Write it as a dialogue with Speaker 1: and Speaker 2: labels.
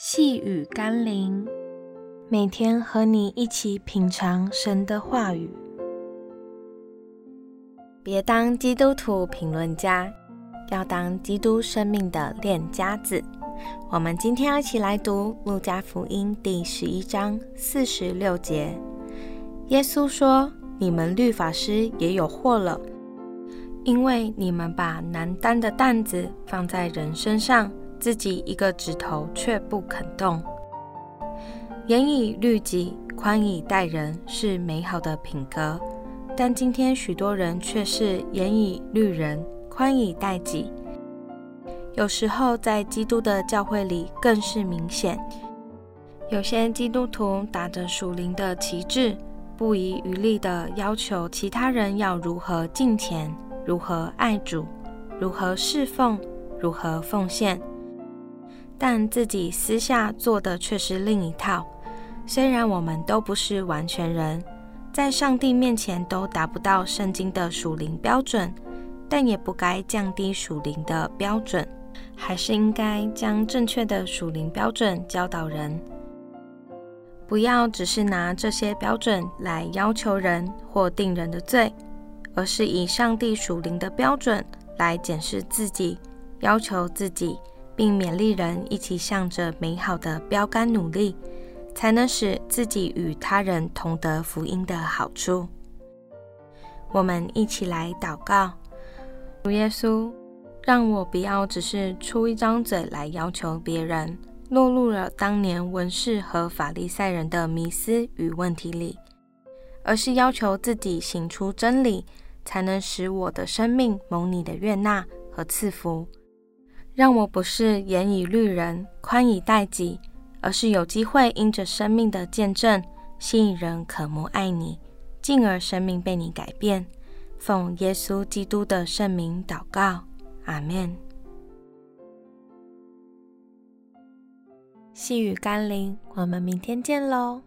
Speaker 1: 细雨甘霖，每天和你一起品尝神的话语。别当基督徒评论家，要当基督生命的练家子。我们今天要一起来读《路加福音》第十一章四十六节。耶稣说：“你们律法师也有祸了，因为你们把难担的担子放在人身上。”自己一个指头却不肯动。严以律己，宽以待人，是美好的品格。但今天许多人却是严以律人，宽以待己。有时候在基督的教会里更是明显。有些基督徒打着属灵的旗帜，不遗余力地要求其他人要如何敬虔，如何爱主，如何侍奉，如何奉献。但自己私下做的却是另一套。虽然我们都不是完全人，在上帝面前都达不到圣经的属灵标准，但也不该降低属灵的标准，还是应该将正确的属灵标准教导人。不要只是拿这些标准来要求人或定人的罪，而是以上帝属灵的标准来检视自己，要求自己。并勉励人一起向着美好的标杆努力，才能使自己与他人同得福音的好处。我们一起来祷告：主耶稣，让我不要只是出一张嘴来要求别人，落入了当年文士和法利赛人的迷思与问题里，而是要求自己行出真理，才能使我的生命蒙你的悦纳和赐福。让我不是严以律人，宽以待己，而是有机会因着生命的见证，吸引人渴慕爱你，进而生命被你改变。奉耶稣基督的圣名祷告，阿门。细雨甘霖，我们明天见喽。